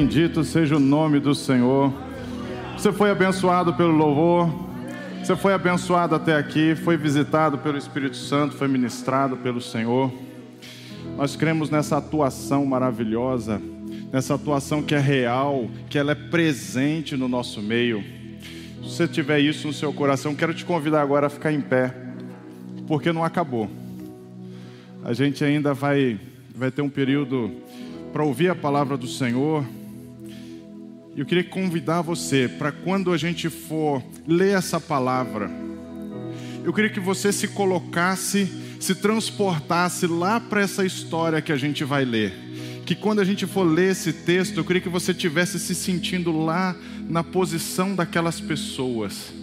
Bendito seja o nome do Senhor. Você foi abençoado pelo louvor. Você foi abençoado até aqui, foi visitado pelo Espírito Santo, foi ministrado pelo Senhor. Nós cremos nessa atuação maravilhosa, nessa atuação que é real, que ela é presente no nosso meio. Se você tiver isso no seu coração, quero te convidar agora a ficar em pé, porque não acabou. A gente ainda vai, vai ter um período para ouvir a palavra do Senhor. Eu queria convidar você para quando a gente for ler essa palavra, eu queria que você se colocasse, se transportasse lá para essa história que a gente vai ler. Que quando a gente for ler esse texto, eu queria que você tivesse se sentindo lá na posição daquelas pessoas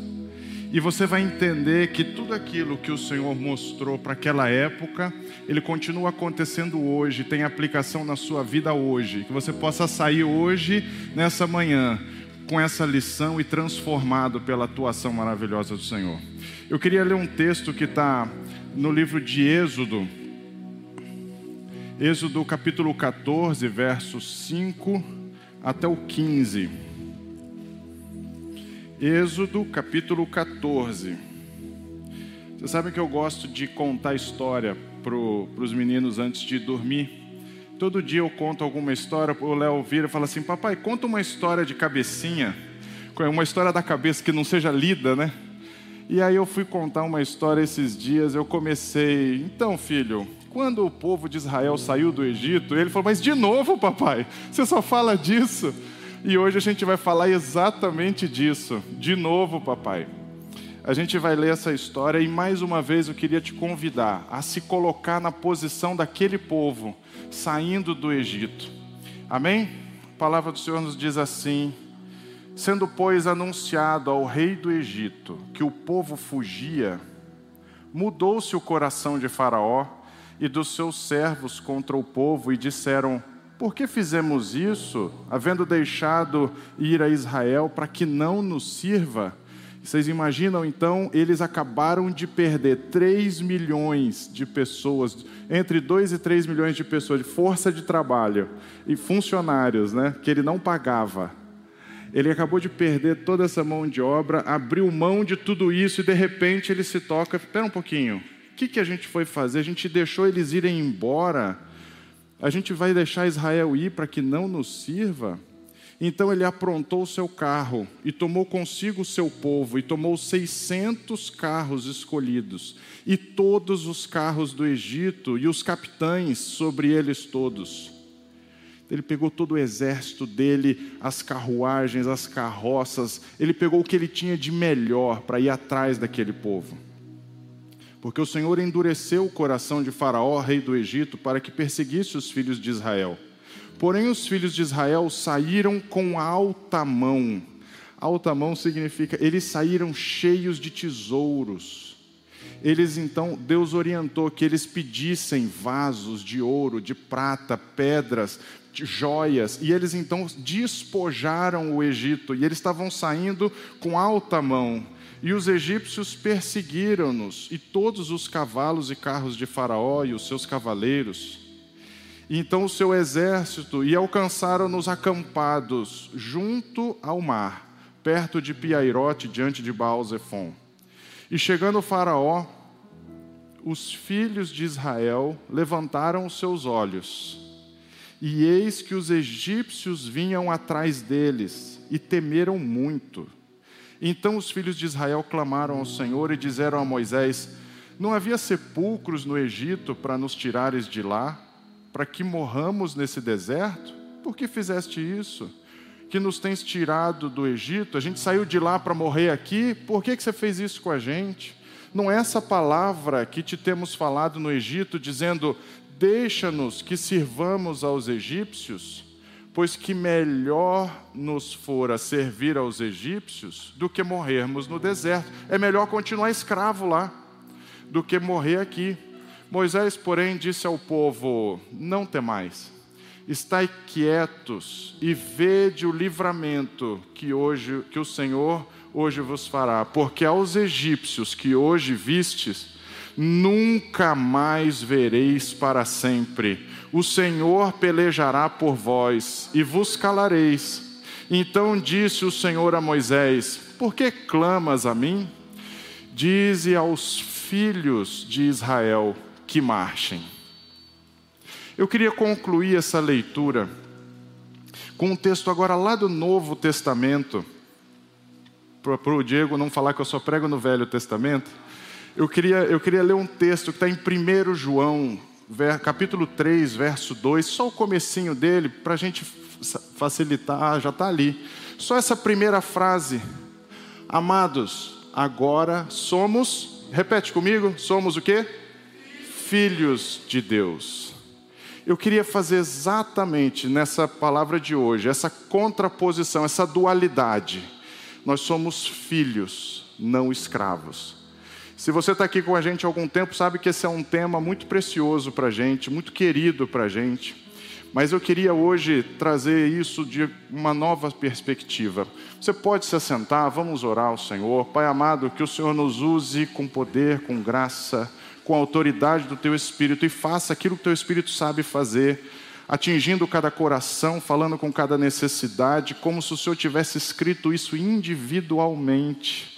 e você vai entender que tudo aquilo que o Senhor mostrou para aquela época, ele continua acontecendo hoje, tem aplicação na sua vida hoje. Que você possa sair hoje, nessa manhã, com essa lição e transformado pela atuação maravilhosa do Senhor. Eu queria ler um texto que está no livro de Êxodo, Êxodo capítulo 14, versos 5 até o 15. Êxodo capítulo 14. Vocês sabem que eu gosto de contar história para os meninos antes de dormir. Todo dia eu conto alguma história, o Léo vira e fala assim: Papai, conta uma história de cabecinha, uma história da cabeça que não seja lida, né? E aí eu fui contar uma história esses dias, eu comecei, então filho, quando o povo de Israel saiu do Egito, ele falou: Mas de novo, papai, você só fala disso. E hoje a gente vai falar exatamente disso. De novo, papai. A gente vai ler essa história e mais uma vez eu queria te convidar a se colocar na posição daquele povo saindo do Egito. Amém? A palavra do Senhor nos diz assim: Sendo, pois, anunciado ao rei do Egito que o povo fugia, mudou-se o coração de Faraó e dos seus servos contra o povo e disseram: por que fizemos isso, havendo deixado ir a Israel para que não nos sirva? Vocês imaginam então, eles acabaram de perder 3 milhões de pessoas, entre 2 e 3 milhões de pessoas de força de trabalho e funcionários, né, que ele não pagava. Ele acabou de perder toda essa mão de obra, abriu mão de tudo isso e de repente ele se toca. Espera um pouquinho, o que, que a gente foi fazer? A gente deixou eles irem embora a gente vai deixar Israel ir para que não nos sirva? Então ele aprontou o seu carro e tomou consigo o seu povo e tomou 600 carros escolhidos e todos os carros do Egito e os capitães sobre eles todos. Ele pegou todo o exército dele, as carruagens, as carroças, ele pegou o que ele tinha de melhor para ir atrás daquele povo porque o Senhor endureceu o coração de Faraó, rei do Egito, para que perseguisse os filhos de Israel. Porém, os filhos de Israel saíram com alta mão. Alta mão significa eles saíram cheios de tesouros. Eles então, Deus orientou que eles pedissem vasos de ouro, de prata, pedras, de joias, e eles então despojaram o Egito, e eles estavam saindo com alta mão. E os egípcios perseguiram-nos, e todos os cavalos e carros de Faraó e os seus cavaleiros. E então o seu exército, e alcançaram-nos acampados junto ao mar, perto de Piairote, diante de Baal-Zephon. E chegando o Faraó, os filhos de Israel levantaram os seus olhos, e eis que os egípcios vinham atrás deles, e temeram muito. Então os filhos de Israel clamaram ao Senhor e disseram a Moisés: Não havia sepulcros no Egito para nos tirares de lá, para que morramos nesse deserto? Por que fizeste isso? Que nos tens tirado do Egito? A gente saiu de lá para morrer aqui, por que, que você fez isso com a gente? Não é essa palavra que te temos falado no Egito, dizendo: Deixa-nos que sirvamos aos egípcios? Pois que melhor nos fora servir aos egípcios do que morrermos no deserto. É melhor continuar escravo lá do que morrer aqui. Moisés, porém, disse ao povo: Não temais, estai quietos e vede o livramento que hoje que o Senhor hoje vos fará, porque aos egípcios que hoje vistes nunca mais vereis para sempre. O Senhor pelejará por vós e vos calareis. Então disse o Senhor a Moisés: Por que clamas a mim? Dize aos filhos de Israel que marchem. Eu queria concluir essa leitura com um texto agora lá do Novo Testamento, para o Diego não falar que eu só prego no Velho Testamento. Eu queria, eu queria ler um texto que está em 1 João, capítulo 3, verso 2, só o comecinho dele, para a gente facilitar, já está ali. Só essa primeira frase. Amados, agora somos, repete comigo, somos o quê? Filhos de Deus. Eu queria fazer exatamente nessa palavra de hoje, essa contraposição, essa dualidade. Nós somos filhos, não escravos. Se você está aqui com a gente há algum tempo, sabe que esse é um tema muito precioso para a gente, muito querido para a gente. Mas eu queria hoje trazer isso de uma nova perspectiva. Você pode se assentar, vamos orar ao Senhor. Pai amado, que o Senhor nos use com poder, com graça, com a autoridade do Teu Espírito e faça aquilo que o Teu Espírito sabe fazer, atingindo cada coração, falando com cada necessidade, como se o Senhor tivesse escrito isso individualmente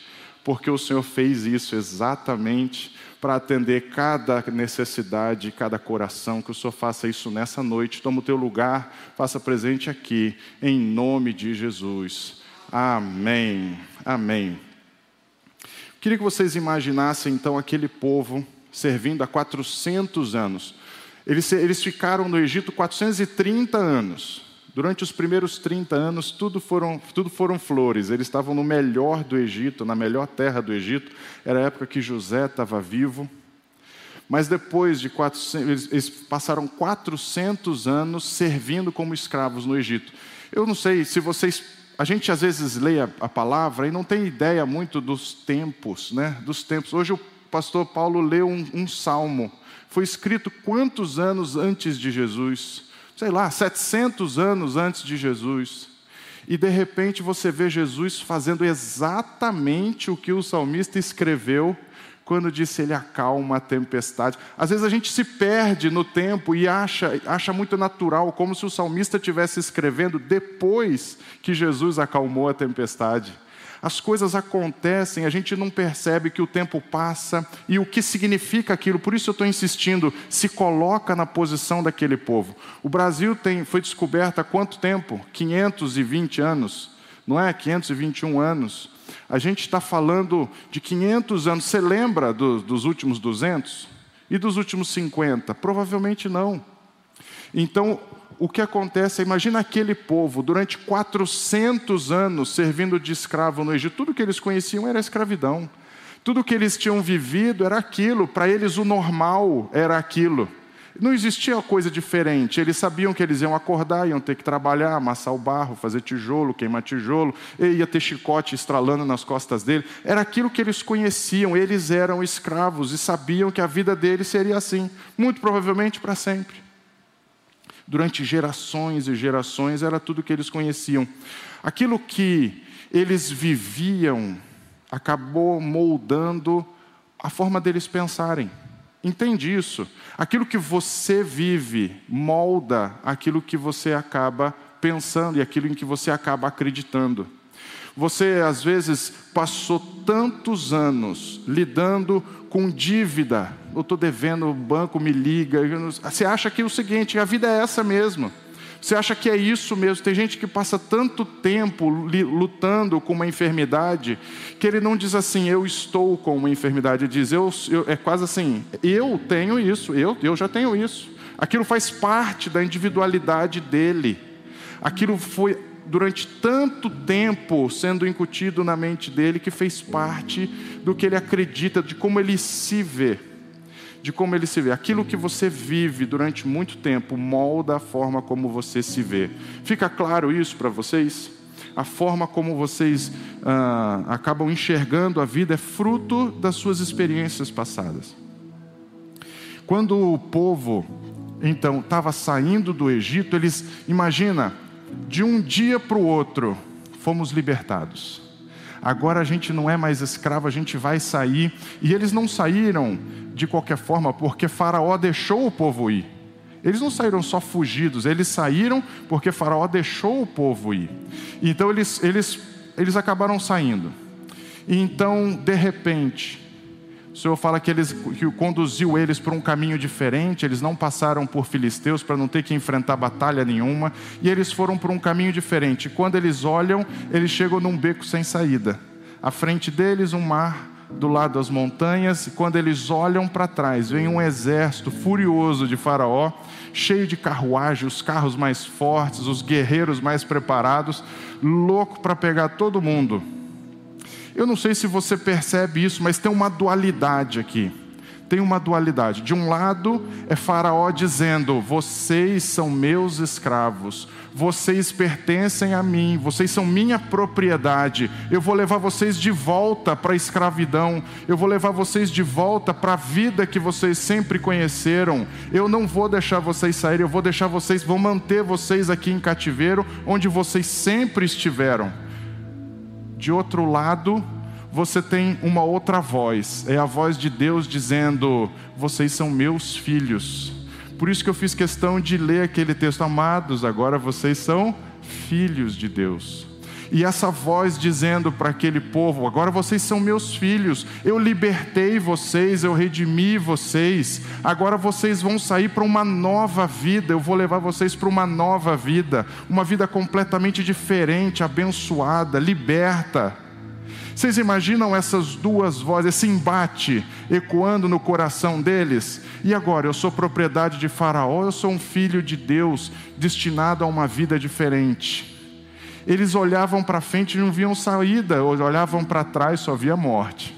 porque o Senhor fez isso exatamente para atender cada necessidade, cada coração. Que o Senhor faça isso nessa noite. Toma o teu lugar, faça presente aqui, em nome de Jesus. Amém. Amém. Queria que vocês imaginassem então aquele povo servindo há 400 anos. Eles, eles ficaram no Egito 430 anos. Durante os primeiros 30 anos, tudo foram, tudo foram flores. Eles estavam no melhor do Egito, na melhor terra do Egito. Era a época que José estava vivo. Mas depois de 400, eles passaram 400 anos servindo como escravos no Egito. Eu não sei se vocês. A gente às vezes lê a, a palavra e não tem ideia muito dos tempos, né? Dos tempos. Hoje o pastor Paulo leu um, um salmo. Foi escrito quantos anos antes de Jesus? Sei lá, 700 anos antes de Jesus. E de repente você vê Jesus fazendo exatamente o que o salmista escreveu quando disse ele acalma a tempestade. Às vezes a gente se perde no tempo e acha, acha muito natural, como se o salmista estivesse escrevendo depois que Jesus acalmou a tempestade as coisas acontecem, a gente não percebe que o tempo passa e o que significa aquilo. Por isso eu estou insistindo, se coloca na posição daquele povo. O Brasil tem, foi descoberto há quanto tempo? 520 anos, não é? 521 anos. A gente está falando de 500 anos. Você lembra do, dos últimos 200? E dos últimos 50? Provavelmente não. Então, o que acontece, imagina aquele povo durante 400 anos servindo de escravo no Egito, tudo que eles conheciam era escravidão. Tudo que eles tinham vivido era aquilo, para eles o normal era aquilo. Não existia coisa diferente. Eles sabiam que eles iam acordar, iam ter que trabalhar, amassar o barro, fazer tijolo, queimar tijolo, ia ter chicote estralando nas costas dele. Era aquilo que eles conheciam. Eles eram escravos e sabiam que a vida deles seria assim, muito provavelmente para sempre durante gerações e gerações, era tudo que eles conheciam. Aquilo que eles viviam acabou moldando a forma deles pensarem. Entende isso? Aquilo que você vive molda aquilo que você acaba pensando e aquilo em que você acaba acreditando. Você, às vezes, passou tantos anos lidando com dívida. Eu estou devendo, o banco me liga. Você acha que é o seguinte, a vida é essa mesmo. Você acha que é isso mesmo? Tem gente que passa tanto tempo lutando com uma enfermidade que ele não diz assim, eu estou com uma enfermidade. Ele diz, eu, eu, é quase assim, eu tenho isso, eu, eu já tenho isso. Aquilo faz parte da individualidade dele. Aquilo foi durante tanto tempo sendo incutido na mente dele que fez parte do que ele acredita, de como ele se vê. De como ele se vê. Aquilo que você vive durante muito tempo molda a forma como você se vê. Fica claro isso para vocês? A forma como vocês ah, acabam enxergando a vida é fruto das suas experiências passadas. Quando o povo, então, estava saindo do Egito, eles, imagina, de um dia para o outro, fomos libertados. agora a gente não é mais escravo, a gente vai sair. E eles não saíram de qualquer forma porque Faraó deixou o povo ir. Eles não saíram só fugidos, eles saíram porque Faraó deixou o povo ir. Então eles, eles, eles acabaram saindo. E então, de repente, o Senhor fala que, eles, que conduziu eles por um caminho diferente, eles não passaram por filisteus para não ter que enfrentar batalha nenhuma, e eles foram por um caminho diferente. Quando eles olham, eles chegam num beco sem saída. À frente deles, um mar, do lado das montanhas, e quando eles olham para trás, vem um exército furioso de Faraó, cheio de carruagem, os carros mais fortes, os guerreiros mais preparados, louco para pegar todo mundo. Eu não sei se você percebe isso, mas tem uma dualidade aqui. Tem uma dualidade. De um lado é Faraó dizendo: Vocês são meus escravos, vocês pertencem a mim, vocês são minha propriedade. Eu vou levar vocês de volta para a escravidão, eu vou levar vocês de volta para a vida que vocês sempre conheceram. Eu não vou deixar vocês saírem, eu vou deixar vocês, vou manter vocês aqui em cativeiro, onde vocês sempre estiveram. De outro lado, você tem uma outra voz, é a voz de Deus dizendo: Vocês são meus filhos. Por isso que eu fiz questão de ler aquele texto, amados, agora vocês são filhos de Deus. E essa voz dizendo para aquele povo: agora vocês são meus filhos, eu libertei vocês, eu redimi vocês, agora vocês vão sair para uma nova vida, eu vou levar vocês para uma nova vida, uma vida completamente diferente, abençoada, liberta. Vocês imaginam essas duas vozes, esse embate ecoando no coração deles? E agora, eu sou propriedade de Faraó, eu sou um filho de Deus, destinado a uma vida diferente. Eles olhavam para frente e não viam saída, olhavam para trás só via morte.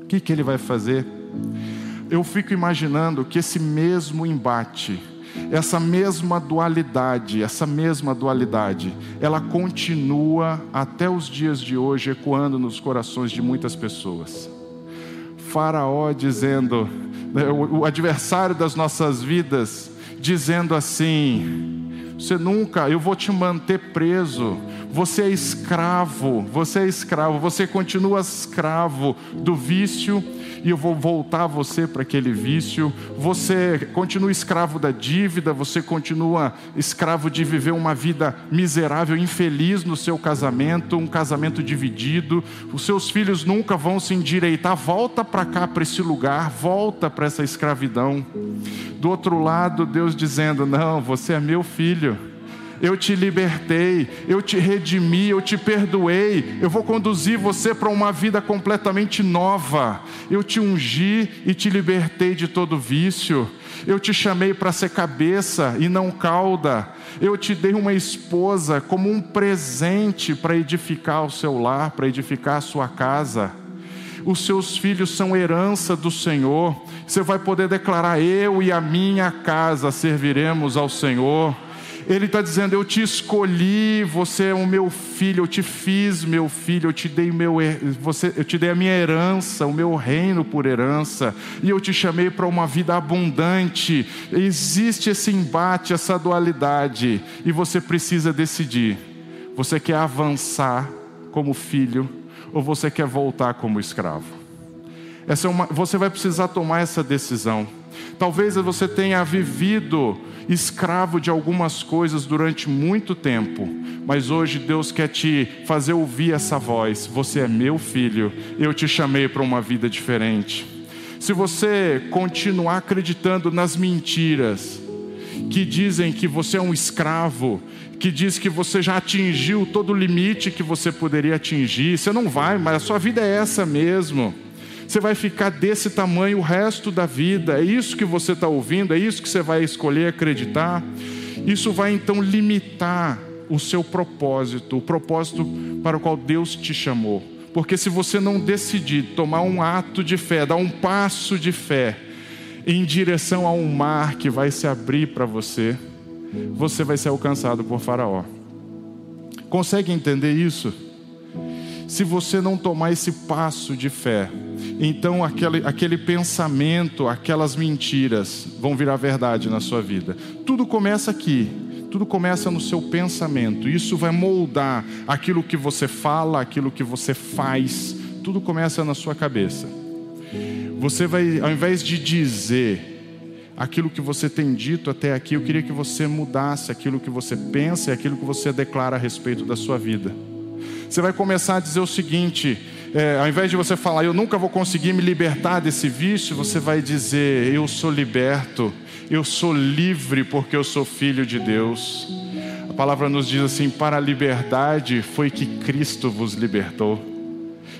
O que, que ele vai fazer? Eu fico imaginando que esse mesmo embate, essa mesma dualidade, essa mesma dualidade, ela continua até os dias de hoje ecoando nos corações de muitas pessoas. Faraó dizendo, né, o adversário das nossas vidas, dizendo assim: você nunca, eu vou te manter preso. Você é escravo, você é escravo, você continua escravo do vício e eu vou voltar você para aquele vício. Você continua escravo da dívida, você continua escravo de viver uma vida miserável, infeliz no seu casamento, um casamento dividido. Os seus filhos nunca vão se endireitar. Volta para cá, para esse lugar, volta para essa escravidão. Do outro lado, Deus dizendo: Não, você é meu filho eu te libertei, eu te redimi, eu te perdoei, eu vou conduzir você para uma vida completamente nova. Eu te ungi e te libertei de todo vício. Eu te chamei para ser cabeça e não cauda. Eu te dei uma esposa como um presente para edificar o seu lar, para edificar a sua casa. Os seus filhos são herança do Senhor. Você vai poder declarar: Eu e a minha casa serviremos ao Senhor. Ele está dizendo: Eu te escolhi, você é o meu filho, eu te fiz meu filho, eu te dei meu, você, eu te dei a minha herança, o meu reino por herança, e eu te chamei para uma vida abundante. Existe esse embate, essa dualidade, e você precisa decidir: você quer avançar como filho ou você quer voltar como escravo? Essa é uma, você vai precisar tomar essa decisão. Talvez você tenha vivido escravo de algumas coisas durante muito tempo, mas hoje Deus quer te fazer ouvir essa voz: Você é meu filho, eu te chamei para uma vida diferente. Se você continuar acreditando nas mentiras, que dizem que você é um escravo, que diz que você já atingiu todo o limite que você poderia atingir, você não vai, mas a sua vida é essa mesmo. Você vai ficar desse tamanho o resto da vida. É isso que você está ouvindo, é isso que você vai escolher acreditar. Isso vai então limitar o seu propósito, o propósito para o qual Deus te chamou. Porque se você não decidir tomar um ato de fé, dar um passo de fé em direção a um mar que vai se abrir para você, você vai ser alcançado por Faraó. Consegue entender isso? Se você não tomar esse passo de fé, então aquele, aquele pensamento, aquelas mentiras vão virar verdade na sua vida. Tudo começa aqui. Tudo começa no seu pensamento. Isso vai moldar aquilo que você fala, aquilo que você faz. Tudo começa na sua cabeça. Você vai, ao invés de dizer aquilo que você tem dito até aqui, eu queria que você mudasse aquilo que você pensa e aquilo que você declara a respeito da sua vida. Você vai começar a dizer o seguinte: é, ao invés de você falar, eu nunca vou conseguir me libertar desse vício, você vai dizer, eu sou liberto, eu sou livre porque eu sou filho de Deus. A palavra nos diz assim: para a liberdade foi que Cristo vos libertou.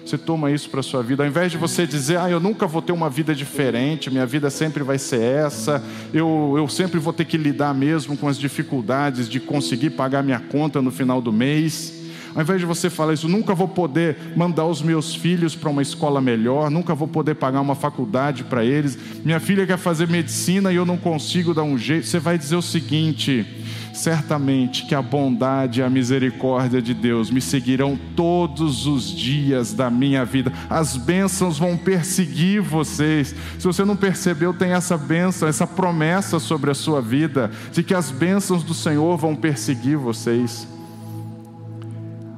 Você toma isso para a sua vida, ao invés de você dizer, ah, eu nunca vou ter uma vida diferente, minha vida sempre vai ser essa, eu, eu sempre vou ter que lidar mesmo com as dificuldades de conseguir pagar minha conta no final do mês. Ao invés de você falar isso, nunca vou poder mandar os meus filhos para uma escola melhor, nunca vou poder pagar uma faculdade para eles. Minha filha quer fazer medicina e eu não consigo dar um jeito. Você vai dizer o seguinte: certamente que a bondade e a misericórdia de Deus me seguirão todos os dias da minha vida. As bênçãos vão perseguir vocês. Se você não percebeu, tem essa bênção, essa promessa sobre a sua vida, de que as bênçãos do Senhor vão perseguir vocês.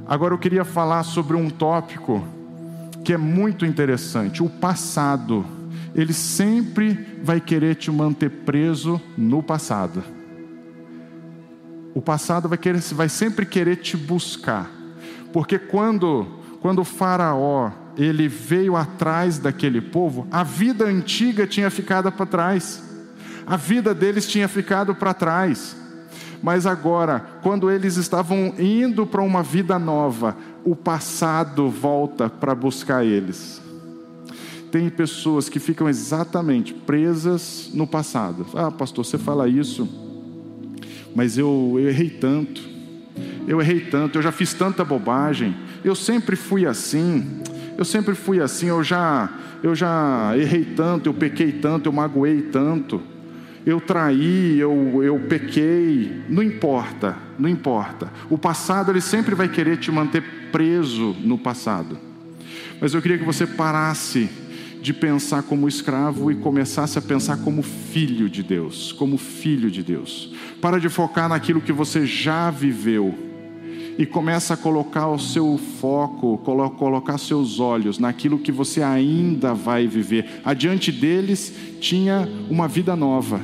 Agora eu queria falar sobre um tópico que é muito interessante. O passado, ele sempre vai querer te manter preso no passado. O passado vai, querer, vai sempre querer te buscar. Porque quando, quando o faraó ele veio atrás daquele povo, a vida antiga tinha ficado para trás. A vida deles tinha ficado para trás. Mas agora, quando eles estavam indo para uma vida nova, o passado volta para buscar eles. Tem pessoas que ficam exatamente presas no passado. Ah, pastor, você fala isso, mas eu, eu errei tanto, eu errei tanto, eu já fiz tanta bobagem, eu sempre fui assim, eu sempre fui assim, eu já, eu já errei tanto, eu pequei tanto, eu magoei tanto eu traí, eu, eu pequei, não importa, não importa. O passado ele sempre vai querer te manter preso no passado. Mas eu queria que você parasse de pensar como escravo e começasse a pensar como filho de Deus, como filho de Deus. Para de focar naquilo que você já viveu e começa a colocar o seu foco, colocar seus olhos naquilo que você ainda vai viver. Adiante deles tinha uma vida nova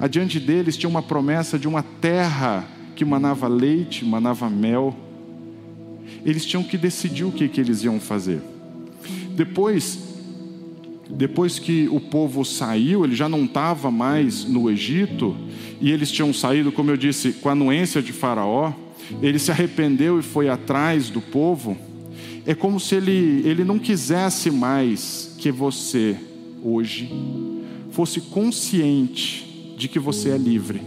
Adiante deles tinha uma promessa de uma terra que manava leite, manava mel. Eles tinham que decidir o que, que eles iam fazer. Depois, depois que o povo saiu, ele já não estava mais no Egito, e eles tinham saído, como eu disse, com a anuência de Faraó, ele se arrependeu e foi atrás do povo. É como se ele, ele não quisesse mais que você, hoje, fosse consciente de que você é livre.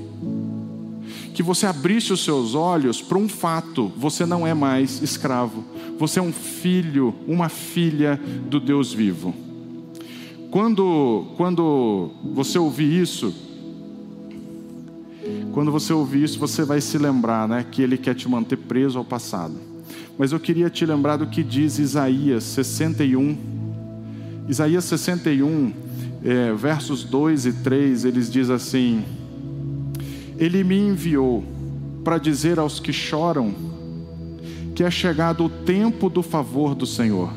Que você abrisse os seus olhos para um fato: você não é mais escravo, você é um filho, uma filha do Deus vivo. Quando, quando você ouvir isso, quando você ouvir isso, você vai se lembrar né, que Ele quer te manter preso ao passado. Mas eu queria te lembrar do que diz Isaías 61. Isaías 61, é, versos 2 e 3, eles diz assim: Ele me enviou para dizer aos que choram que é chegado o tempo do favor do Senhor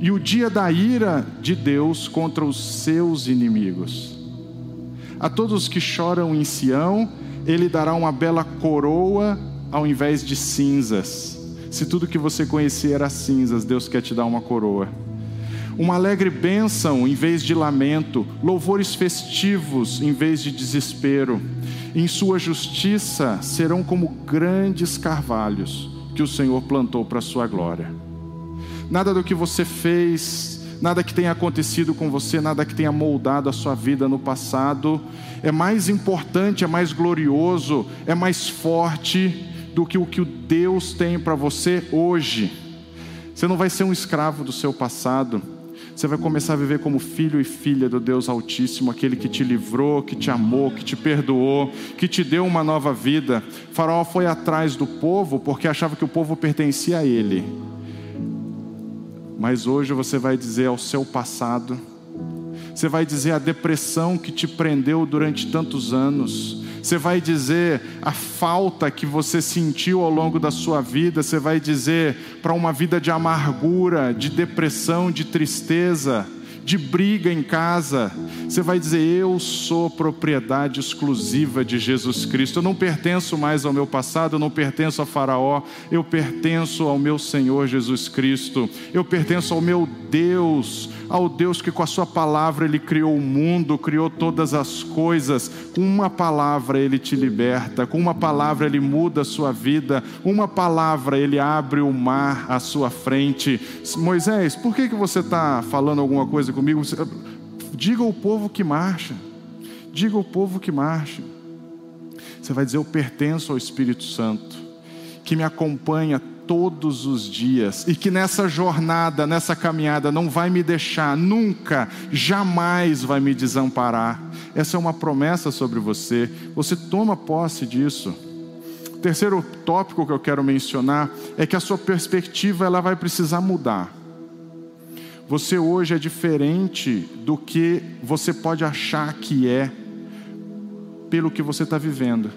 e o dia da ira de Deus contra os seus inimigos. A todos os que choram em Sião, ele dará uma bela coroa ao invés de cinzas. Se tudo que você conhecia era cinzas, Deus quer te dar uma coroa uma alegre bênção em vez de lamento, louvores festivos em vez de desespero. Em sua justiça serão como grandes carvalhos que o Senhor plantou para a sua glória. Nada do que você fez, nada que tenha acontecido com você, nada que tenha moldado a sua vida no passado, é mais importante, é mais glorioso, é mais forte do que o que Deus tem para você hoje. Você não vai ser um escravo do seu passado. Você vai começar a viver como filho e filha do Deus Altíssimo, aquele que te livrou, que te amou, que te perdoou, que te deu uma nova vida. Faraó foi atrás do povo porque achava que o povo pertencia a ele. Mas hoje você vai dizer ao seu passado, você vai dizer a depressão que te prendeu durante tantos anos, você vai dizer a falta que você sentiu ao longo da sua vida, você vai dizer para uma vida de amargura, de depressão, de tristeza de briga em casa, você vai dizer: Eu sou propriedade exclusiva de Jesus Cristo. Eu não pertenço mais ao meu passado, eu não pertenço a Faraó, eu pertenço ao meu Senhor Jesus Cristo. Eu pertenço ao meu Deus, ao Deus que com a Sua palavra Ele criou o mundo, criou todas as coisas. Com uma palavra Ele te liberta, com uma palavra Ele muda a sua vida, uma palavra Ele abre o mar à sua frente. Moisés, por que, que você está falando alguma coisa comigo. Diga ao povo que marcha. Diga ao povo que marcha. Você vai dizer: Eu pertenço ao Espírito Santo, que me acompanha todos os dias e que nessa jornada, nessa caminhada, não vai me deixar, nunca, jamais vai me desamparar. Essa é uma promessa sobre você. Você toma posse disso. terceiro tópico que eu quero mencionar é que a sua perspectiva ela vai precisar mudar. Você hoje é diferente do que você pode achar que é, pelo que você está vivendo.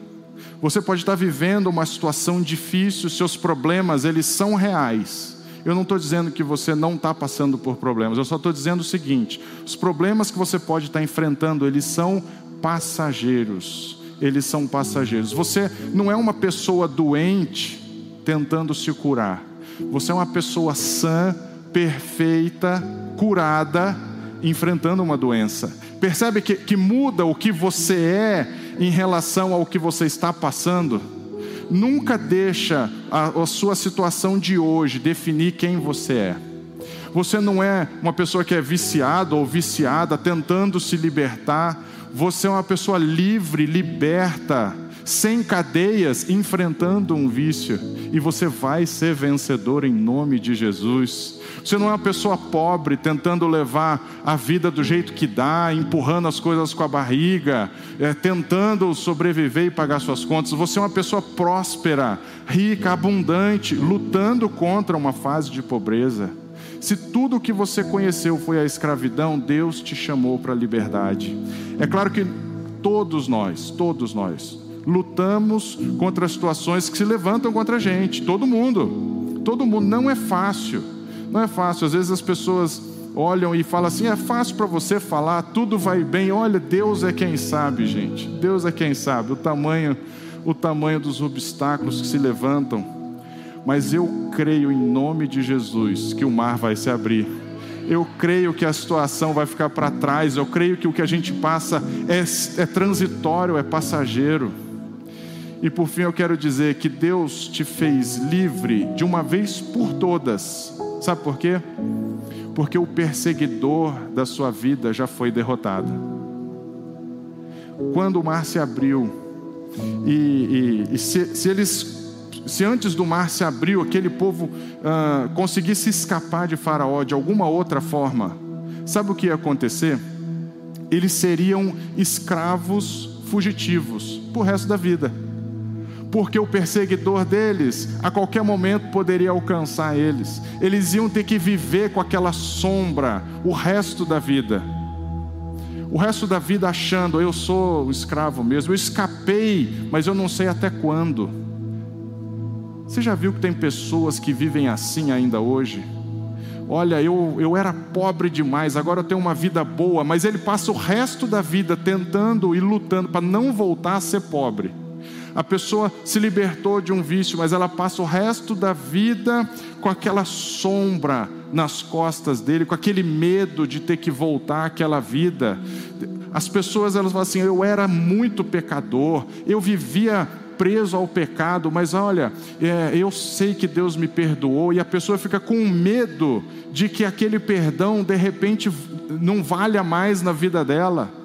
Você pode estar tá vivendo uma situação difícil, seus problemas, eles são reais. Eu não estou dizendo que você não está passando por problemas, eu só estou dizendo o seguinte: os problemas que você pode estar tá enfrentando, eles são passageiros. Eles são passageiros. Você não é uma pessoa doente tentando se curar. Você é uma pessoa sã perfeita, curada, enfrentando uma doença. Percebe que, que muda o que você é em relação ao que você está passando? Nunca deixa a, a sua situação de hoje definir quem você é. Você não é uma pessoa que é viciado ou viciada, tentando se libertar. Você é uma pessoa livre, liberta sem cadeias, enfrentando um vício, e você vai ser vencedor em nome de Jesus. Você não é uma pessoa pobre tentando levar a vida do jeito que dá, empurrando as coisas com a barriga, é, tentando sobreviver e pagar suas contas. Você é uma pessoa próspera, rica, abundante, lutando contra uma fase de pobreza. Se tudo o que você conheceu foi a escravidão, Deus te chamou para a liberdade. É claro que todos nós, todos nós, lutamos contra situações que se levantam contra a gente, todo mundo. Todo mundo não é fácil. Não é fácil. Às vezes as pessoas olham e falam assim: "É fácil para você falar, tudo vai bem". Olha, Deus é quem sabe, gente. Deus é quem sabe o tamanho o tamanho dos obstáculos que se levantam. Mas eu creio em nome de Jesus que o mar vai se abrir. Eu creio que a situação vai ficar para trás. Eu creio que o que a gente passa é, é transitório, é passageiro. E por fim eu quero dizer que Deus te fez livre de uma vez por todas. Sabe por quê? Porque o perseguidor da sua vida já foi derrotado. Quando o mar se abriu, e, e, e se, se, eles, se antes do mar se abriu, aquele povo ah, conseguisse escapar de Faraó de alguma outra forma, sabe o que ia acontecer? Eles seriam escravos fugitivos o resto da vida porque o perseguidor deles a qualquer momento poderia alcançar eles. Eles iam ter que viver com aquela sombra o resto da vida. O resto da vida achando, eu sou escravo mesmo, eu escapei, mas eu não sei até quando. Você já viu que tem pessoas que vivem assim ainda hoje? Olha, eu, eu era pobre demais, agora eu tenho uma vida boa, mas ele passa o resto da vida tentando e lutando para não voltar a ser pobre. A pessoa se libertou de um vício, mas ela passa o resto da vida com aquela sombra nas costas dele, com aquele medo de ter que voltar àquela vida. As pessoas elas falam assim: eu era muito pecador, eu vivia preso ao pecado, mas olha, é, eu sei que Deus me perdoou, e a pessoa fica com medo de que aquele perdão de repente não valha mais na vida dela.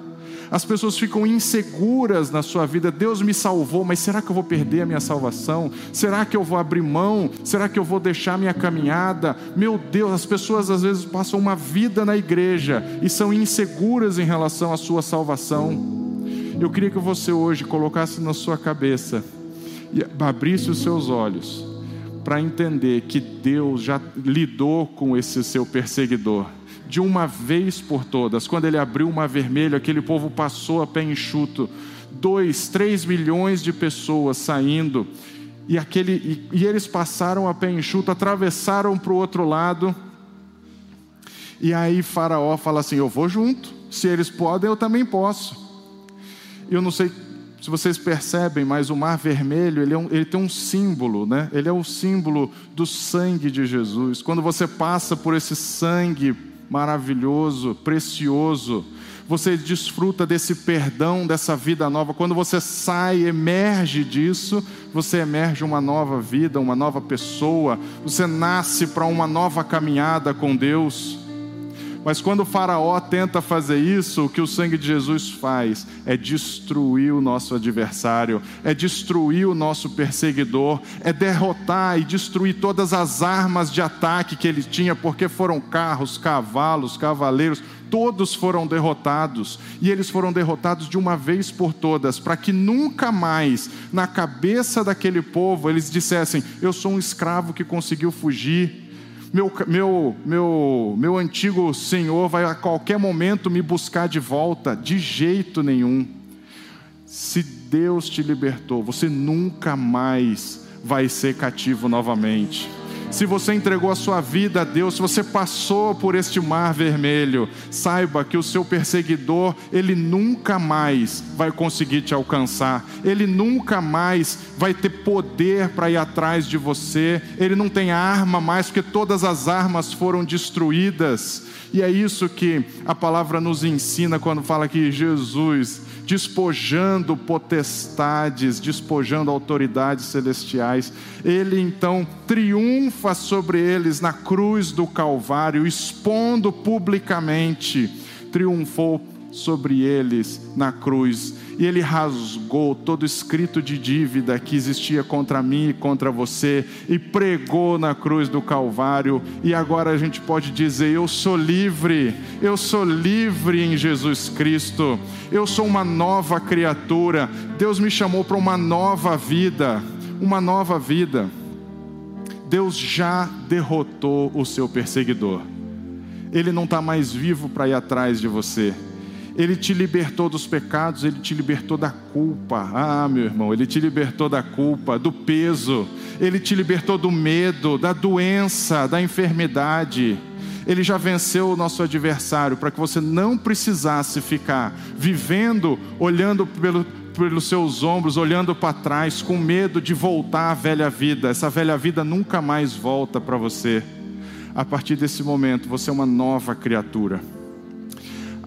As pessoas ficam inseguras na sua vida. Deus me salvou, mas será que eu vou perder a minha salvação? Será que eu vou abrir mão? Será que eu vou deixar minha caminhada? Meu Deus, as pessoas às vezes passam uma vida na igreja e são inseguras em relação à sua salvação. Eu queria que você hoje colocasse na sua cabeça e abrisse os seus olhos para entender que Deus já lidou com esse seu perseguidor de uma vez por todas. Quando ele abriu o mar vermelho, aquele povo passou a pé enxuto. Dois, três milhões de pessoas saindo. E, aquele, e, e eles passaram a pé enxuto, atravessaram para o outro lado. E aí Faraó fala assim: Eu vou junto. Se eles podem, eu também posso. Eu não sei se vocês percebem, mas o Mar Vermelho ele, é um, ele, tem um símbolo, né? Ele é o símbolo do sangue de Jesus. Quando você passa por esse sangue maravilhoso, precioso, você desfruta desse perdão, dessa vida nova. Quando você sai, emerge disso, você emerge uma nova vida, uma nova pessoa. Você nasce para uma nova caminhada com Deus. Mas quando o Faraó tenta fazer isso, o que o sangue de Jesus faz é destruir o nosso adversário, é destruir o nosso perseguidor, é derrotar e destruir todas as armas de ataque que ele tinha, porque foram carros, cavalos, cavaleiros, todos foram derrotados, e eles foram derrotados de uma vez por todas, para que nunca mais, na cabeça daquele povo, eles dissessem: Eu sou um escravo que conseguiu fugir meu, meu, meu, meu antigo senhor vai a qualquer momento me buscar de volta, de jeito nenhum. Se Deus te libertou, você nunca mais vai ser cativo novamente se você entregou a sua vida a Deus, se você passou por este mar vermelho, saiba que o seu perseguidor, ele nunca mais vai conseguir te alcançar, ele nunca mais vai ter poder para ir atrás de você, ele não tem arma mais, porque todas as armas foram destruídas. E é isso que a palavra nos ensina quando fala que Jesus despojando potestades, despojando autoridades celestiais. Ele então triunfa sobre eles na cruz do Calvário, expondo publicamente, triunfou sobre eles na cruz e ele rasgou todo escrito de dívida que existia contra mim e contra você e pregou na cruz do Calvário. E agora a gente pode dizer: Eu sou livre, eu sou livre em Jesus Cristo, eu sou uma nova criatura. Deus me chamou para uma nova vida, uma nova vida. Deus já derrotou o seu perseguidor. Ele não está mais vivo para ir atrás de você. Ele te libertou dos pecados, ele te libertou da culpa. Ah, meu irmão, ele te libertou da culpa, do peso, ele te libertou do medo, da doença, da enfermidade. Ele já venceu o nosso adversário para que você não precisasse ficar vivendo, olhando pelo, pelos seus ombros, olhando para trás, com medo de voltar à velha vida. Essa velha vida nunca mais volta para você. A partir desse momento, você é uma nova criatura.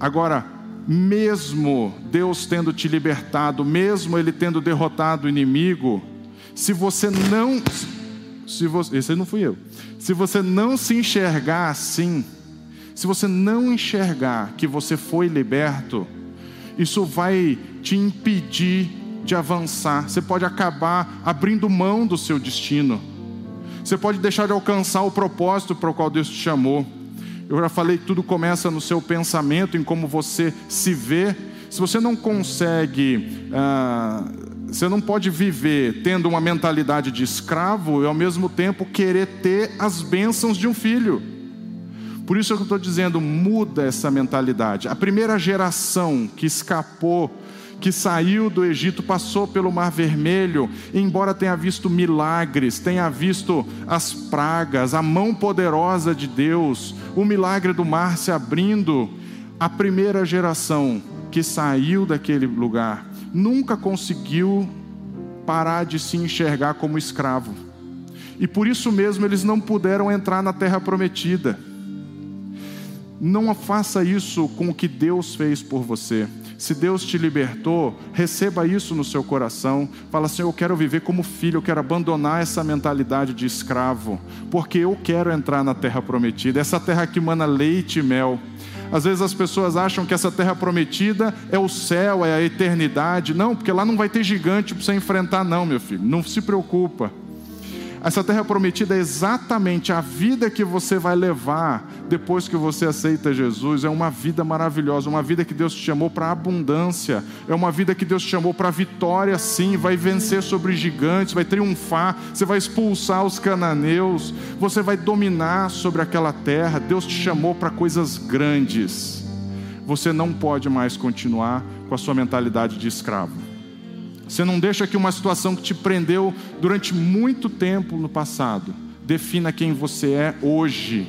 Agora, mesmo Deus tendo te libertado, mesmo Ele tendo derrotado o inimigo, se você não. Se você, esse não fui eu. Se você não se enxergar assim, se você não enxergar que você foi liberto, isso vai te impedir de avançar. Você pode acabar abrindo mão do seu destino. Você pode deixar de alcançar o propósito para o qual Deus te chamou. Eu já falei que tudo começa no seu pensamento, em como você se vê. Se você não consegue, ah, você não pode viver tendo uma mentalidade de escravo e ao mesmo tempo querer ter as bênçãos de um filho. Por isso que eu estou dizendo, muda essa mentalidade. A primeira geração que escapou que saiu do Egito, passou pelo Mar Vermelho, embora tenha visto milagres, tenha visto as pragas, a mão poderosa de Deus, o milagre do mar se abrindo, a primeira geração que saiu daquele lugar nunca conseguiu parar de se enxergar como escravo. E por isso mesmo eles não puderam entrar na terra prometida. Não faça isso com o que Deus fez por você. Se Deus te libertou, receba isso no seu coração. Fala assim: Eu quero viver como filho, eu quero abandonar essa mentalidade de escravo, porque eu quero entrar na terra prometida, essa terra que mana leite e mel. Às vezes as pessoas acham que essa terra prometida é o céu, é a eternidade. Não, porque lá não vai ter gigante para você enfrentar, não, meu filho. Não se preocupa. Essa terra prometida é exatamente a vida que você vai levar depois que você aceita Jesus. É uma vida maravilhosa, uma vida que Deus te chamou para abundância, é uma vida que Deus te chamou para vitória, sim. Vai vencer sobre gigantes, vai triunfar, você vai expulsar os cananeus, você vai dominar sobre aquela terra. Deus te chamou para coisas grandes. Você não pode mais continuar com a sua mentalidade de escravo. Você não deixa que uma situação que te prendeu durante muito tempo no passado defina quem você é hoje,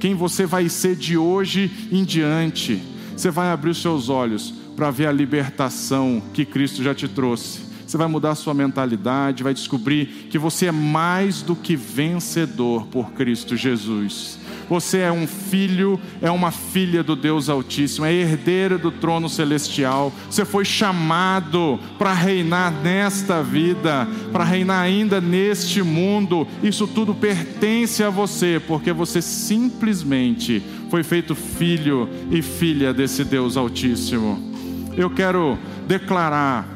quem você vai ser de hoje em diante. Você vai abrir os seus olhos para ver a libertação que Cristo já te trouxe. Você vai mudar sua mentalidade, vai descobrir que você é mais do que vencedor por Cristo Jesus. Você é um filho, é uma filha do Deus Altíssimo, é herdeira do trono celestial. Você foi chamado para reinar nesta vida, para reinar ainda neste mundo. Isso tudo pertence a você, porque você simplesmente foi feito filho e filha desse Deus Altíssimo. Eu quero declarar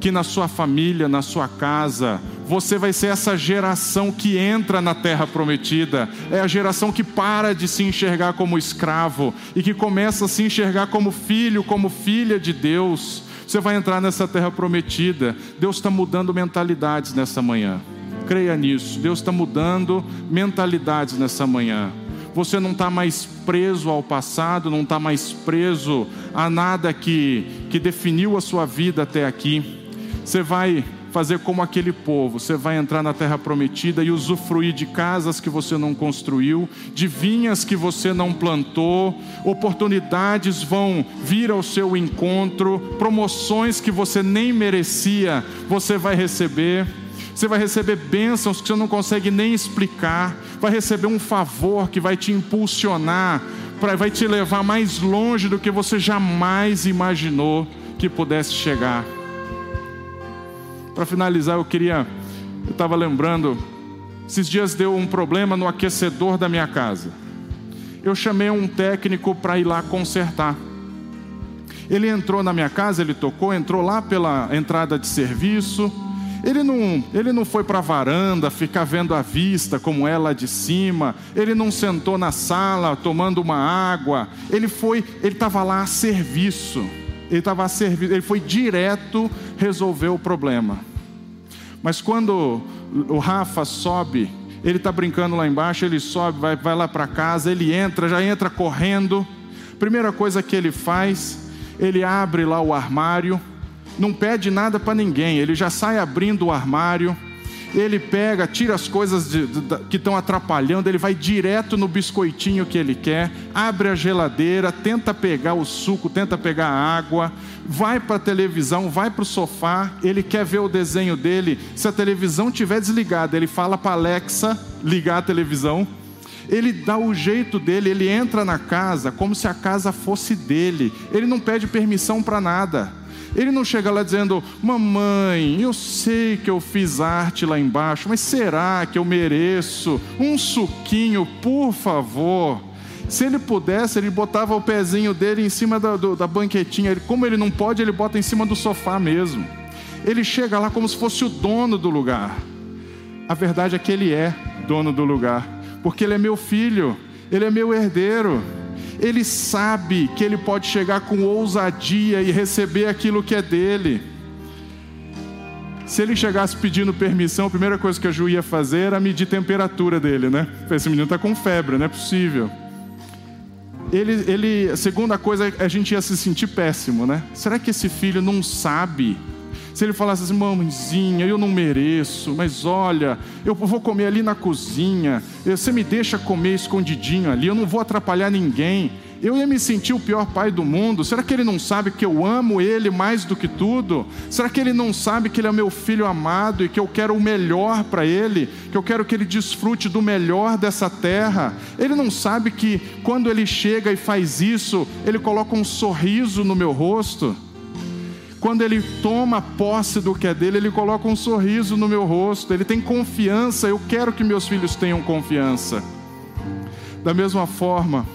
que na sua família, na sua casa, você vai ser essa geração que entra na terra prometida, é a geração que para de se enxergar como escravo e que começa a se enxergar como filho, como filha de Deus. Você vai entrar nessa terra prometida. Deus está mudando mentalidades nessa manhã. Creia nisso. Deus está mudando mentalidades nessa manhã. Você não está mais preso ao passado, não está mais preso a nada que, que definiu a sua vida até aqui. Você vai fazer como aquele povo. Você vai entrar na terra prometida e usufruir de casas que você não construiu, de vinhas que você não plantou, oportunidades vão vir ao seu encontro, promoções que você nem merecia, você vai receber. Você vai receber bênçãos que você não consegue nem explicar, vai receber um favor que vai te impulsionar, vai te levar mais longe do que você jamais imaginou que pudesse chegar. Para finalizar, eu queria. Eu estava lembrando, esses dias deu um problema no aquecedor da minha casa. Eu chamei um técnico para ir lá consertar. Ele entrou na minha casa, ele tocou, entrou lá pela entrada de serviço. Ele não, ele não foi para a varanda ficar vendo a vista como é lá de cima. Ele não sentou na sala tomando uma água. Ele foi, ele estava lá a serviço ele estava a servir, ele foi direto resolver o problema. Mas quando o Rafa sobe, ele está brincando lá embaixo, ele sobe, vai, vai lá para casa, ele entra, já entra correndo. Primeira coisa que ele faz, ele abre lá o armário, não pede nada para ninguém, ele já sai abrindo o armário ele pega, tira as coisas de, de, que estão atrapalhando, ele vai direto no biscoitinho que ele quer, abre a geladeira, tenta pegar o suco, tenta pegar a água, vai para a televisão, vai para o sofá, ele quer ver o desenho dele. Se a televisão estiver desligada, ele fala para Alexa ligar a televisão. Ele dá o jeito dele, ele entra na casa como se a casa fosse dele. Ele não pede permissão para nada. Ele não chega lá dizendo: Mamãe, eu sei que eu fiz arte lá embaixo, mas será que eu mereço um suquinho, por favor? Se ele pudesse, ele botava o pezinho dele em cima da, do, da banquetinha. Ele, como ele não pode, ele bota em cima do sofá mesmo. Ele chega lá como se fosse o dono do lugar. A verdade é que ele é dono do lugar, porque ele é meu filho, ele é meu herdeiro ele sabe que ele pode chegar com ousadia e receber aquilo que é dele. Se ele chegasse pedindo permissão, a primeira coisa que a Ju ia fazer era medir a temperatura dele, né? Esse menino está com febre, não é possível. Ele, ele, a segunda coisa, a gente ia se sentir péssimo, né? Será que esse filho não sabe se ele falasse assim, mamãezinha, eu não mereço, mas olha, eu vou comer ali na cozinha, você me deixa comer escondidinho ali, eu não vou atrapalhar ninguém. Eu ia me sentir o pior pai do mundo. Será que ele não sabe que eu amo ele mais do que tudo? Será que ele não sabe que ele é meu filho amado e que eu quero o melhor para ele? Que eu quero que ele desfrute do melhor dessa terra? Ele não sabe que quando ele chega e faz isso, ele coloca um sorriso no meu rosto? Quando ele toma posse do que é dele, ele coloca um sorriso no meu rosto, ele tem confiança. Eu quero que meus filhos tenham confiança. Da mesma forma,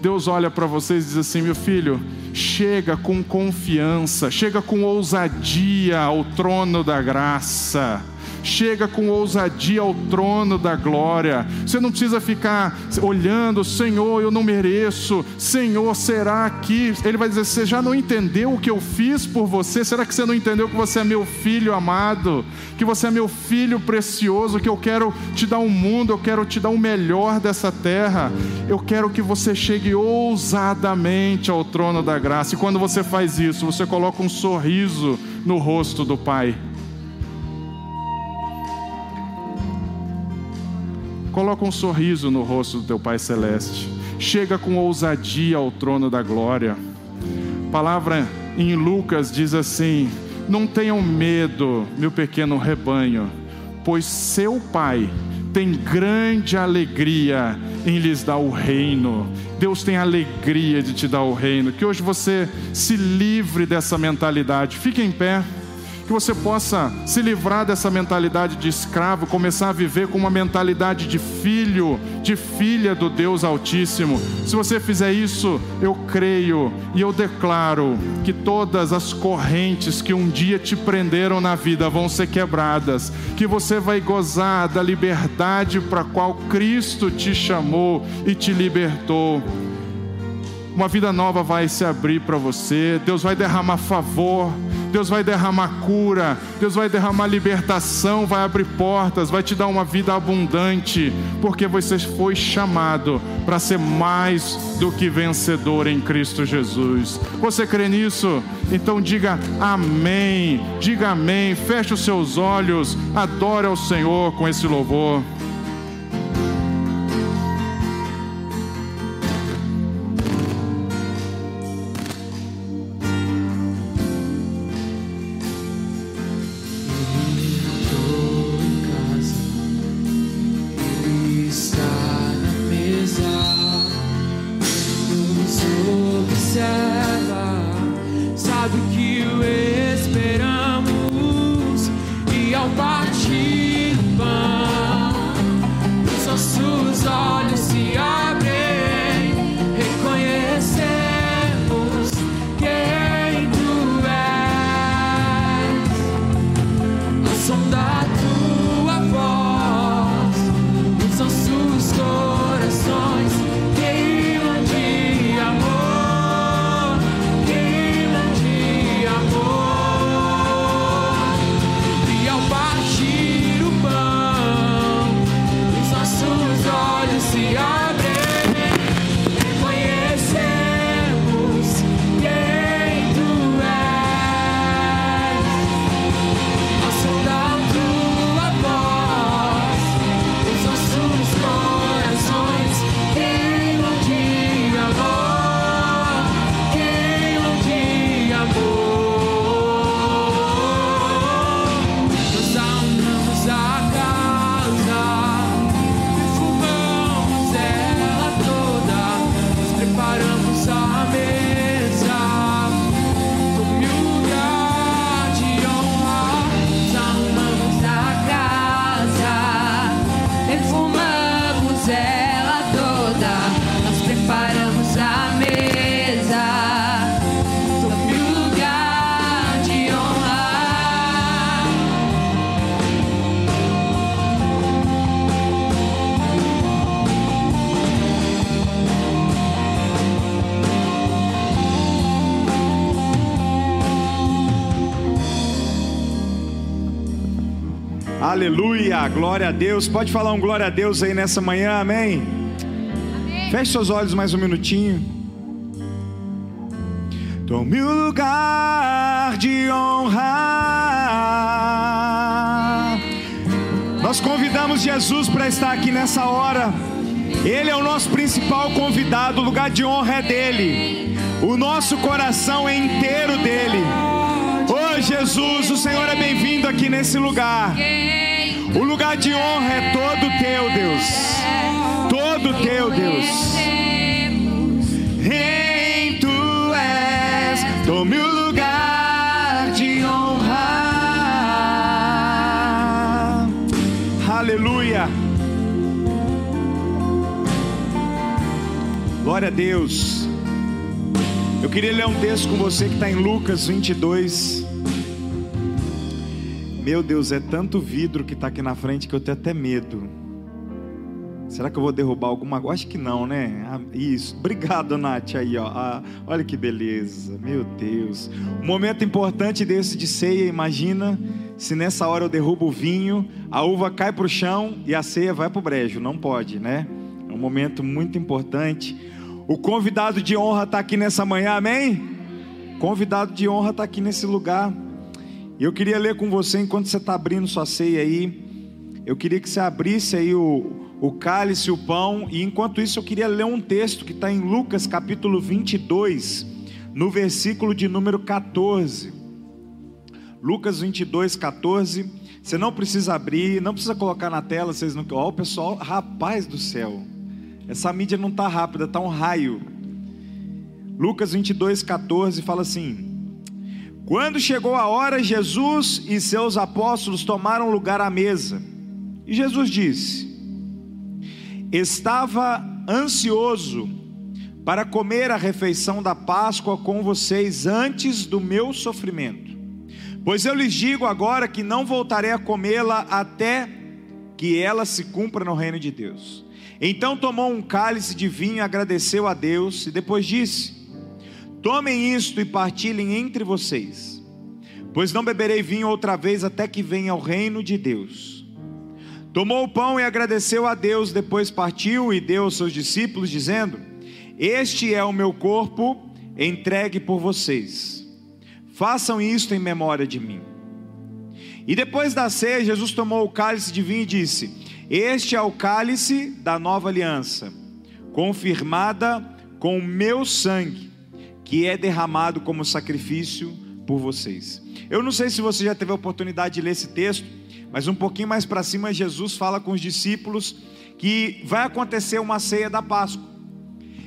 Deus olha para vocês e diz assim: meu filho, chega com confiança, chega com ousadia ao trono da graça. Chega com ousadia ao trono da glória. Você não precisa ficar olhando, Senhor, eu não mereço, Senhor, será que. Ele vai dizer: Você já não entendeu o que eu fiz por você? Será que você não entendeu que você é meu filho amado? Que você é meu filho precioso? Que eu quero te dar um mundo, eu quero te dar o melhor dessa terra. Eu quero que você chegue ousadamente ao trono da graça. E quando você faz isso, você coloca um sorriso no rosto do Pai. Coloca um sorriso no rosto do teu Pai Celeste. Chega com ousadia ao trono da glória. A palavra em Lucas diz assim: Não tenham medo, meu pequeno rebanho, pois seu Pai tem grande alegria em lhes dar o reino. Deus tem alegria de te dar o reino. Que hoje você se livre dessa mentalidade. Fique em pé que você possa se livrar dessa mentalidade de escravo, começar a viver com uma mentalidade de filho, de filha do Deus Altíssimo. Se você fizer isso, eu creio e eu declaro que todas as correntes que um dia te prenderam na vida vão ser quebradas, que você vai gozar da liberdade para a qual Cristo te chamou e te libertou uma vida nova vai se abrir para você, Deus vai derramar favor, Deus vai derramar cura, Deus vai derramar libertação, vai abrir portas, vai te dar uma vida abundante, porque você foi chamado para ser mais do que vencedor em Cristo Jesus. Você crê nisso? Então diga amém, diga amém, feche os seus olhos, adore ao Senhor com esse louvor. Aleluia, glória a Deus. Pode falar um glória a Deus aí nessa manhã, amém? amém. Feche seus olhos mais um minutinho. Tome o lugar de honra. Nós convidamos Jesus para estar aqui nessa hora. Ele é o nosso principal convidado, o lugar de honra é dele. O nosso coração é inteiro dele. Oh Jesus, o Senhor é bem-vindo aqui nesse lugar. O lugar de honra é todo teu, Deus. Todo teu, Deus. Rei, tu és, tome o lugar de honra. Aleluia. Glória a Deus. Eu queria ler um texto com você que está em Lucas 22. Meu Deus, é tanto vidro que está aqui na frente que eu tenho até medo. Será que eu vou derrubar alguma coisa? Acho que não, né? Ah, isso. Obrigado, Nath. Aí, ó. Ah, olha que beleza. Meu Deus. Um momento importante desse de ceia, imagina se nessa hora eu derrubo o vinho, a uva cai para o chão e a ceia vai para o brejo. Não pode, né? É um momento muito importante. O convidado de honra está aqui nessa manhã, amém? Convidado de honra está aqui nesse lugar. E eu queria ler com você enquanto você está abrindo sua ceia aí. Eu queria que você abrisse aí o, o cálice, o pão, e enquanto isso eu queria ler um texto que está em Lucas capítulo 22, no versículo de número 14. Lucas 22, 14. Você não precisa abrir, não precisa colocar na tela, vocês não. Ó, o pessoal, rapaz do céu, essa mídia não está rápida, está um raio. Lucas 22, 14 fala assim: Quando chegou a hora, Jesus e seus apóstolos tomaram lugar à mesa. E Jesus disse: estava ansioso para comer a refeição da Páscoa com vocês antes do meu sofrimento. Pois eu lhes digo agora que não voltarei a comê-la até que ela se cumpra no reino de Deus. Então tomou um cálice de vinho, agradeceu a Deus e depois disse: Tomem isto e partilhem entre vocês, pois não beberei vinho outra vez até que venha o reino de Deus. Tomou o pão e agradeceu a Deus, depois partiu e deu aos seus discípulos, dizendo: Este é o meu corpo entregue por vocês. Façam isto em memória de mim. E depois da ceia, Jesus tomou o cálice de vinho e disse: Este é o cálice da nova aliança, confirmada com o meu sangue, que é derramado como sacrifício por vocês. Eu não sei se você já teve a oportunidade de ler esse texto. Mas um pouquinho mais para cima, Jesus fala com os discípulos que vai acontecer uma ceia da Páscoa.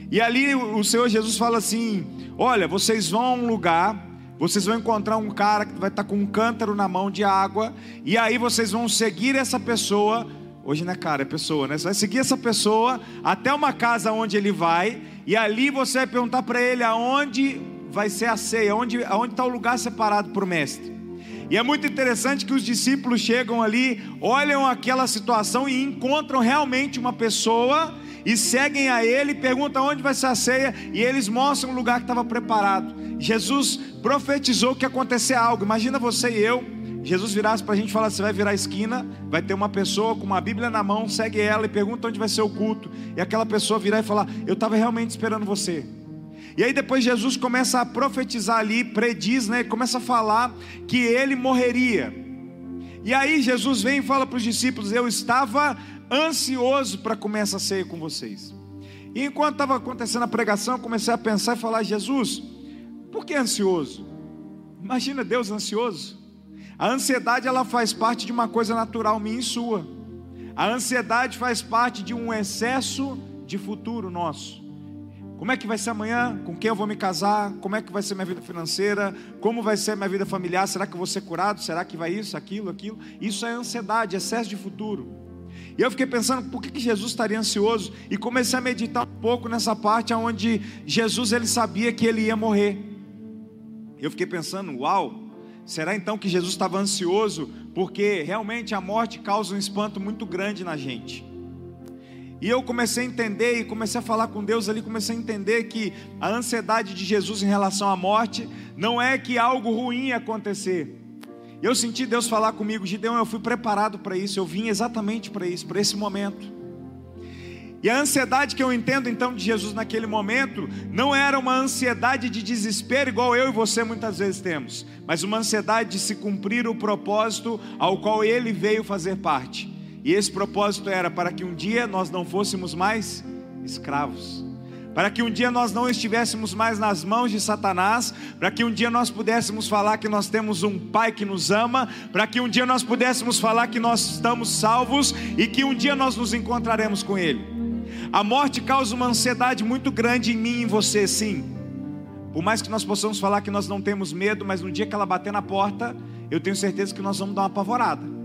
E ali o Senhor Jesus fala assim: Olha, vocês vão a um lugar, vocês vão encontrar um cara que vai estar com um cântaro na mão de água, e aí vocês vão seguir essa pessoa. Hoje não é cara, é pessoa, né? Você vai seguir essa pessoa até uma casa onde ele vai, e ali você vai perguntar para ele aonde vai ser a ceia, onde está o lugar separado para o mestre. E é muito interessante que os discípulos chegam ali, olham aquela situação e encontram realmente uma pessoa e seguem a ele, perguntam onde vai ser a ceia e eles mostram o lugar que estava preparado. Jesus profetizou que ia acontecer algo. Imagina você e eu, Jesus virasse para a gente e falasse: você vai virar a esquina, vai ter uma pessoa com uma Bíblia na mão, segue ela e pergunta onde vai ser o culto. E aquela pessoa virar e falar: eu estava realmente esperando você. E aí depois Jesus começa a profetizar ali, prediz, né? Começa a falar que ele morreria. E aí Jesus vem e fala para os discípulos: Eu estava ansioso para comer essa ceia com vocês. E enquanto estava acontecendo a pregação, eu comecei a pensar e falar: Jesus, por que ansioso? Imagina Deus ansioso. A ansiedade ela faz parte de uma coisa natural minha e sua. A ansiedade faz parte de um excesso de futuro nosso. Como é que vai ser amanhã? Com quem eu vou me casar? Como é que vai ser minha vida financeira? Como vai ser minha vida familiar? Será que eu vou ser curado? Será que vai isso, aquilo, aquilo? Isso é ansiedade, excesso de futuro. E eu fiquei pensando, por que, Jesus estaria ansioso? E comecei a meditar um pouco nessa parte onde Jesus ele sabia que ele ia morrer. Eu fiquei pensando, uau, será então que Jesus estava ansioso? Porque realmente a morte causa um espanto muito grande na gente. E eu comecei a entender e comecei a falar com Deus ali, comecei a entender que a ansiedade de Jesus em relação à morte não é que algo ruim acontecer. Eu senti Deus falar comigo, Gideão, eu fui preparado para isso, eu vim exatamente para isso, para esse momento. E a ansiedade que eu entendo então de Jesus naquele momento não era uma ansiedade de desespero igual eu e você muitas vezes temos, mas uma ansiedade de se cumprir o propósito ao qual ele veio fazer parte. E esse propósito era para que um dia nós não fôssemos mais escravos, para que um dia nós não estivéssemos mais nas mãos de Satanás, para que um dia nós pudéssemos falar que nós temos um Pai que nos ama, para que um dia nós pudéssemos falar que nós estamos salvos e que um dia nós nos encontraremos com Ele. A morte causa uma ansiedade muito grande em mim e em você, sim. Por mais que nós possamos falar que nós não temos medo, mas no dia que ela bater na porta, eu tenho certeza que nós vamos dar uma apavorada.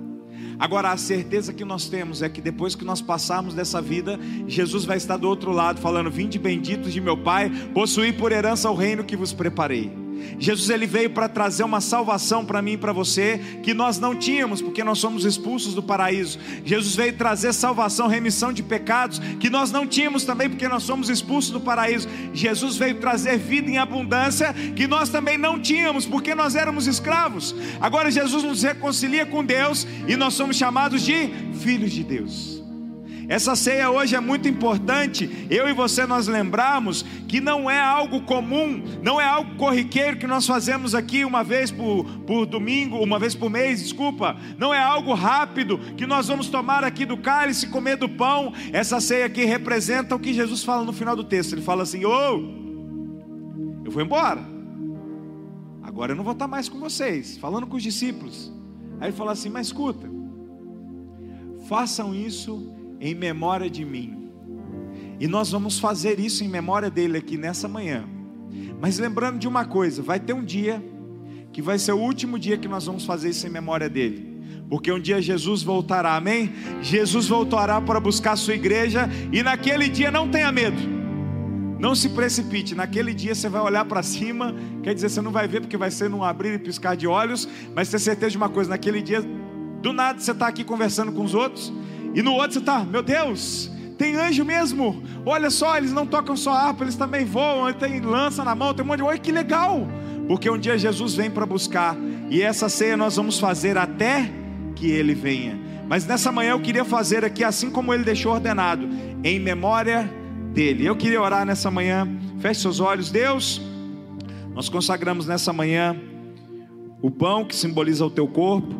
Agora, a certeza que nós temos é que depois que nós passarmos dessa vida, Jesus vai estar do outro lado, falando: Vinde benditos de meu Pai, possuí por herança o reino que vos preparei. Jesus ele veio para trazer uma salvação para mim e para você que nós não tínhamos, porque nós somos expulsos do paraíso. Jesus veio trazer salvação, remissão de pecados que nós não tínhamos também, porque nós somos expulsos do paraíso. Jesus veio trazer vida em abundância que nós também não tínhamos, porque nós éramos escravos. Agora Jesus nos reconcilia com Deus e nós somos chamados de filhos de Deus. Essa ceia hoje é muito importante. Eu e você nós lembramos que não é algo comum, não é algo corriqueiro que nós fazemos aqui uma vez por, por domingo, uma vez por mês, desculpa. Não é algo rápido que nós vamos tomar aqui do cálice, comer do pão. Essa ceia aqui representa o que Jesus fala no final do texto. Ele fala assim: "Ô, oh, eu vou embora. Agora eu não vou estar mais com vocês", falando com os discípulos. Aí ele fala assim: "Mas escuta, façam isso em memória de mim. E nós vamos fazer isso em memória dele aqui nessa manhã. Mas lembrando de uma coisa: vai ter um dia que vai ser o último dia que nós vamos fazer isso em memória dele. Porque um dia Jesus voltará, amém? Jesus voltará para buscar a sua igreja e naquele dia não tenha medo. Não se precipite, naquele dia você vai olhar para cima, quer dizer, você não vai ver porque vai ser num abrir e piscar de olhos, mas ter certeza de uma coisa, naquele dia, do nada você está aqui conversando com os outros, e no outro você está, meu Deus, tem anjo mesmo. Olha só, eles não tocam só harpa, eles também voam, tem lança na mão, tem um monte de. Olha que legal! Porque um dia Jesus vem para buscar, e essa ceia nós vamos fazer até que ele venha. Mas nessa manhã eu queria fazer aqui, assim como ele deixou ordenado, em memória dele. Eu queria orar nessa manhã, feche seus olhos, Deus. Nós consagramos nessa manhã o pão que simboliza o teu corpo,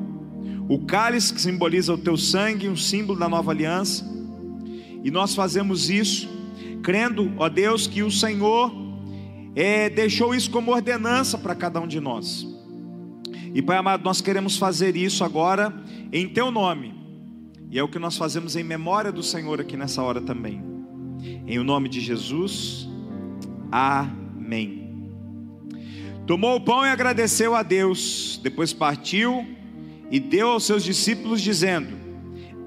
o cálice que simboliza o teu sangue, um símbolo da nova aliança. E nós fazemos isso, crendo, ó Deus, que o Senhor é, deixou isso como ordenança para cada um de nós. E Pai amado, nós queremos fazer isso agora em Teu nome. E é o que nós fazemos em memória do Senhor aqui nessa hora também. Em o nome de Jesus. Amém. Tomou o pão e agradeceu a Deus. Depois partiu e deu aos seus discípulos, dizendo: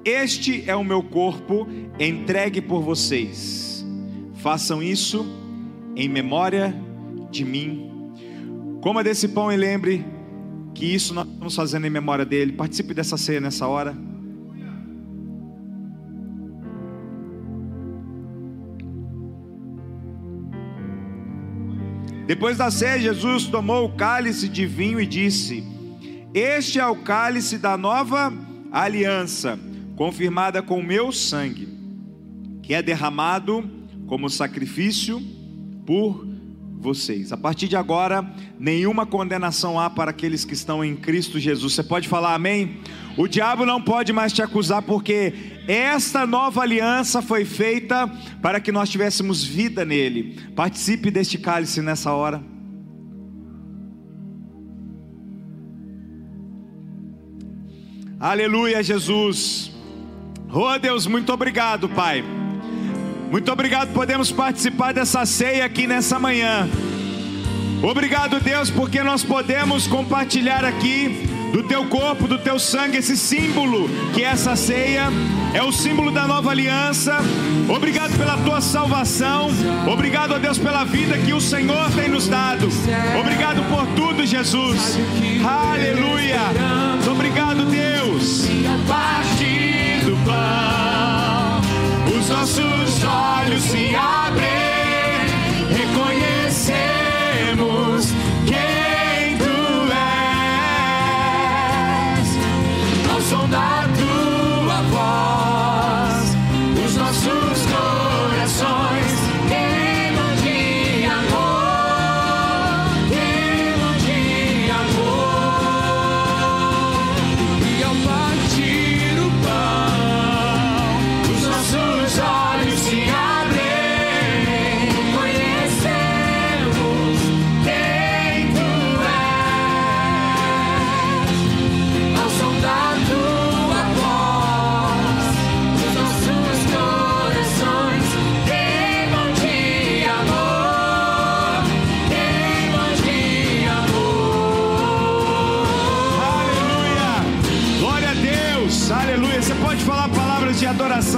Este é o meu corpo entregue por vocês. Façam isso em memória de mim. Coma desse pão e lembre que isso nós estamos fazendo em memória dele. Participe dessa ceia nessa hora. Depois da ceia, Jesus tomou o cálice de vinho e disse: este é o cálice da nova aliança, confirmada com o meu sangue, que é derramado como sacrifício por vocês. A partir de agora, nenhuma condenação há para aqueles que estão em Cristo Jesus. Você pode falar amém? O diabo não pode mais te acusar, porque esta nova aliança foi feita para que nós tivéssemos vida nele. Participe deste cálice nessa hora. Aleluia, Jesus. Oh Deus, muito obrigado, Pai. Muito obrigado, podemos participar dessa ceia aqui nessa manhã. Obrigado, Deus, porque nós podemos compartilhar aqui do teu corpo, do teu sangue, esse símbolo que é essa ceia é o símbolo da nova aliança. Obrigado pela tua salvação. Obrigado, a Deus, pela vida que o Senhor tem nos dado. Obrigado por tudo, Jesus. Aleluia. Obrigado, Deus. do pão, os nossos olhos se abrem, reconhecemos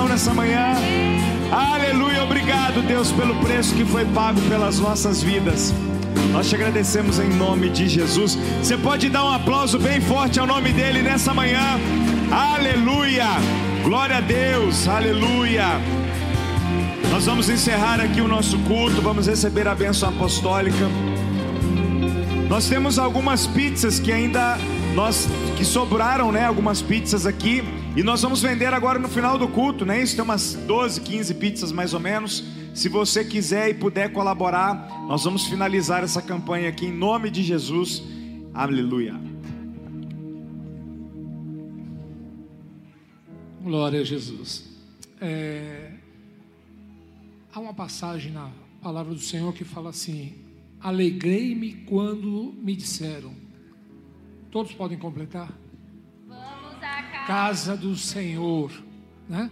nessa manhã. Aleluia, obrigado, Deus, pelo preço que foi pago pelas nossas vidas. Nós te agradecemos em nome de Jesus. Você pode dar um aplauso bem forte ao nome dele nessa manhã. Aleluia! Glória a Deus, aleluia! Nós vamos encerrar aqui o nosso culto, vamos receber a bênção apostólica. Nós temos algumas pizzas que ainda nós que sobraram, né? Algumas pizzas aqui e nós vamos vender agora no final do culto, né? Isso tem umas 12, 15 pizzas mais ou menos. Se você quiser e puder colaborar, nós vamos finalizar essa campanha aqui em nome de Jesus. Aleluia. Glória a Jesus. É... Há uma passagem na palavra do Senhor que fala assim: Alegrei-me quando me disseram. Todos podem completar? Casa do Senhor, né?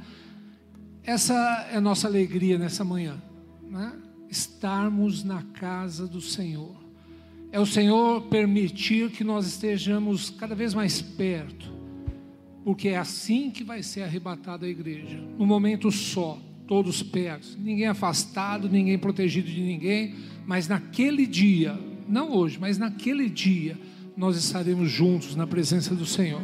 Essa é a nossa alegria nessa manhã, né? estarmos na casa do Senhor. É o Senhor permitir que nós estejamos cada vez mais perto, porque é assim que vai ser arrebatada a igreja, no momento só, todos perto, ninguém afastado, ninguém protegido de ninguém, mas naquele dia, não hoje, mas naquele dia, nós estaremos juntos na presença do Senhor.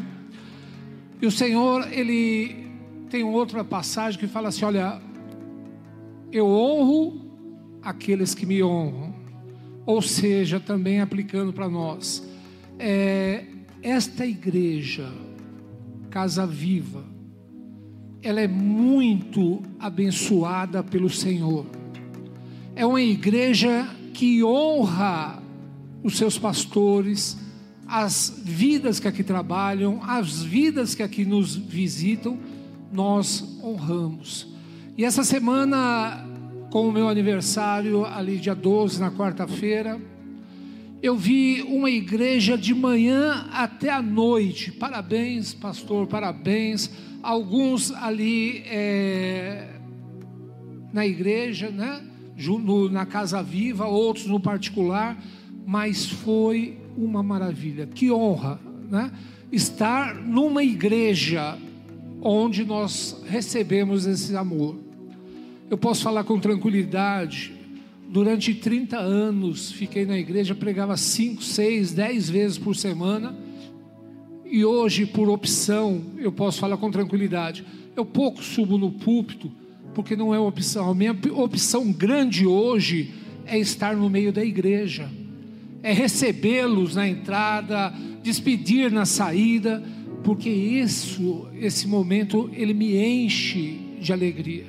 E o Senhor, ele tem outra passagem que fala assim: olha, eu honro aqueles que me honram. Ou seja, também aplicando para nós, é, esta igreja, Casa Viva, ela é muito abençoada pelo Senhor. É uma igreja que honra os seus pastores, as vidas que aqui trabalham, as vidas que aqui nos visitam nós honramos. E essa semana, com o meu aniversário, ali dia 12, na quarta-feira, eu vi uma igreja de manhã até a noite. Parabéns, pastor, parabéns. Alguns ali é, na igreja, né? Na Casa Viva, outros no particular, mas foi uma maravilha. Que honra, né? Estar numa igreja onde nós recebemos esse amor. Eu posso falar com tranquilidade. Durante 30 anos fiquei na igreja, pregava 5, 6, 10 vezes por semana. E hoje, por opção, eu posso falar com tranquilidade. Eu pouco subo no púlpito, porque não é opção. A minha opção grande hoje é estar no meio da igreja, é recebê-los na entrada, despedir na saída porque isso, esse momento, ele me enche de alegria.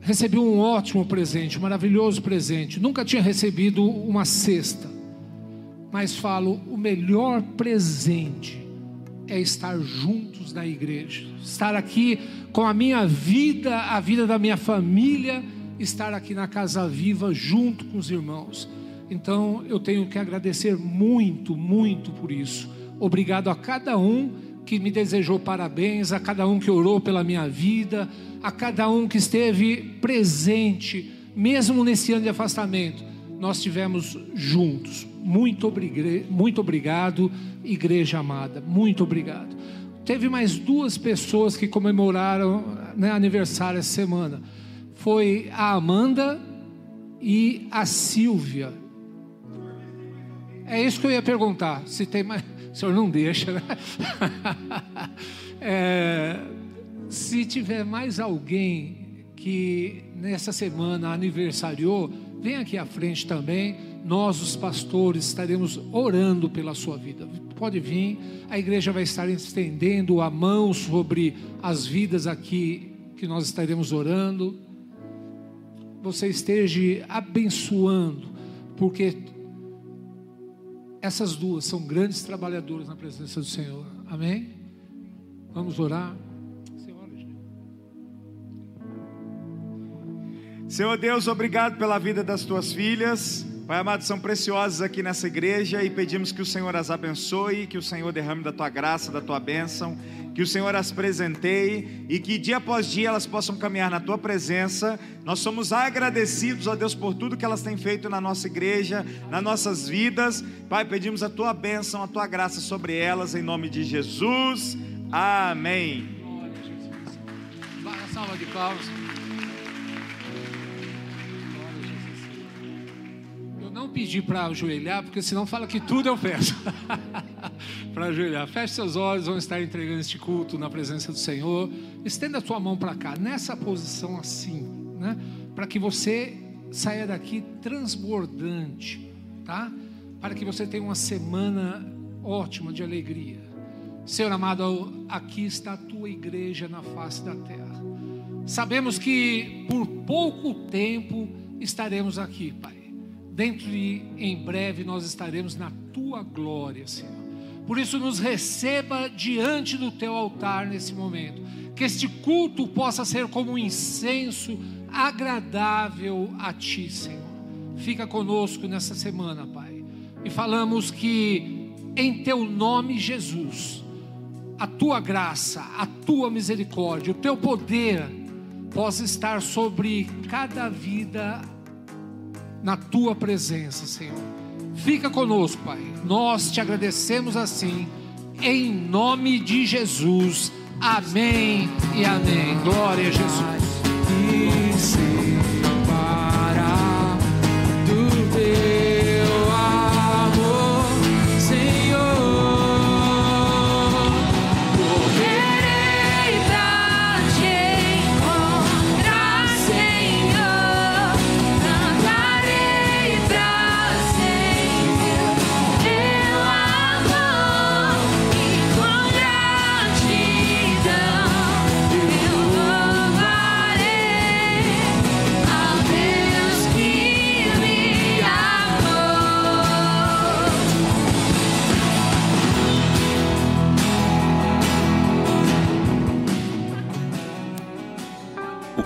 Recebi um ótimo presente, um maravilhoso presente. Nunca tinha recebido uma cesta, mas falo: o melhor presente é estar juntos na igreja, estar aqui com a minha vida, a vida da minha família, estar aqui na casa viva junto com os irmãos. Então eu tenho que agradecer muito, muito por isso. Obrigado a cada um que me desejou parabéns, a cada um que orou pela minha vida, a cada um que esteve presente, mesmo nesse ano de afastamento. Nós tivemos juntos. Muito, obrigado, muito obrigado, igreja amada. Muito obrigado. Teve mais duas pessoas que comemoraram né, aniversário essa semana. Foi a Amanda e a Silvia. É isso que eu ia perguntar. Se tem mais. O senhor não deixa, né? é, se tiver mais alguém que nessa semana aniversariou, vem aqui à frente também. Nós, os pastores, estaremos orando pela sua vida. Pode vir, a igreja vai estar estendendo a mão sobre as vidas aqui que nós estaremos orando. Você esteja abençoando, porque essas duas são grandes trabalhadoras na presença do Senhor. Amém? Vamos orar. Senhor Deus, obrigado pela vida das tuas filhas. Pai amado, são preciosas aqui nessa igreja e pedimos que o Senhor as abençoe, que o Senhor derrame da tua graça, da tua bênção, que o Senhor as presenteie e que dia após dia elas possam caminhar na tua presença. Nós somos agradecidos a Deus por tudo que elas têm feito na nossa igreja, nas nossas vidas. Pai, pedimos a tua bênção, a tua graça sobre elas, em nome de Jesus. Amém. Glória a Jesus. Salva de palmas. Pedir para ajoelhar, porque senão fala que tudo eu peço. para ajoelhar. Feche seus olhos, vamos estar entregando este culto na presença do Senhor. Estenda a tua mão para cá, nessa posição assim, né? Para que você saia daqui transbordante, tá? Para que você tenha uma semana ótima de alegria. Senhor amado, aqui está a tua igreja na face da terra. Sabemos que por pouco tempo estaremos aqui, Pai. Dentro de em breve nós estaremos na tua glória, Senhor. Por isso nos receba diante do teu altar nesse momento. Que este culto possa ser como um incenso agradável a ti, Senhor. Fica conosco nessa semana, Pai. E falamos que em teu nome, Jesus, a tua graça, a tua misericórdia, o teu poder possa estar sobre cada vida na tua presença, Senhor. Fica conosco, Pai. Nós te agradecemos assim, em nome de Jesus. Amém e amém. Glória a Jesus.